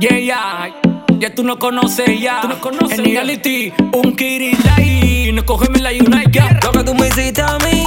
Yeah, yeah. Ya tú no conoces ya. Tú no conoces en reality, un kiritai. No cógeme la United. Lo que tú me hiciste a mí.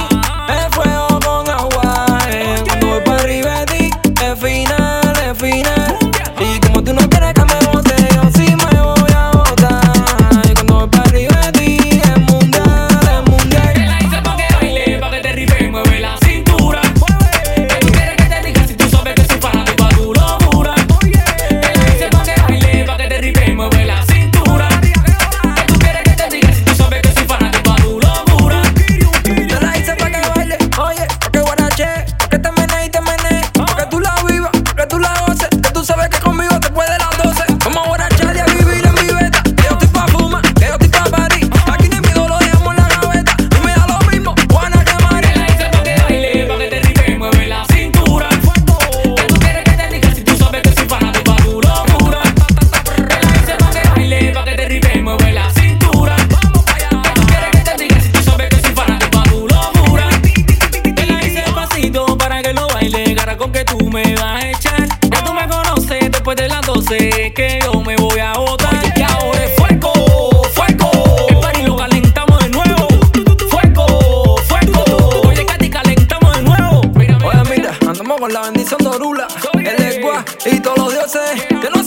con la bendición de Orula, el Egua y todos los dioses que no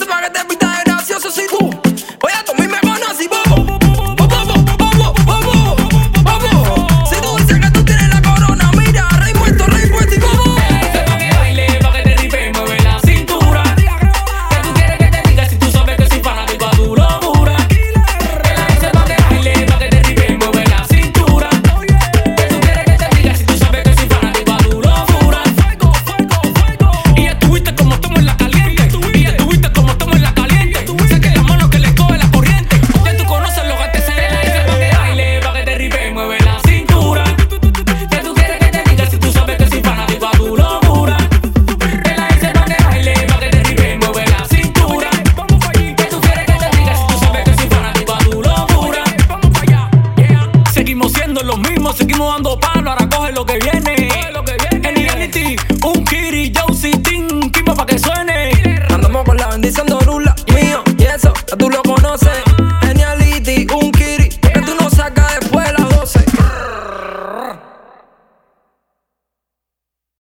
los mismos, seguimos dando palo, ahora coge lo que viene. Coge lo que viene. En reality, un Kiri, Josie, Tim, Kimba pa' que suene. Andamos con la bendición de Orula, mío, y eso, tú lo conoces.